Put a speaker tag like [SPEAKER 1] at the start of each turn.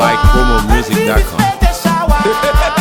[SPEAKER 1] Like
[SPEAKER 2] PromoMusic.com.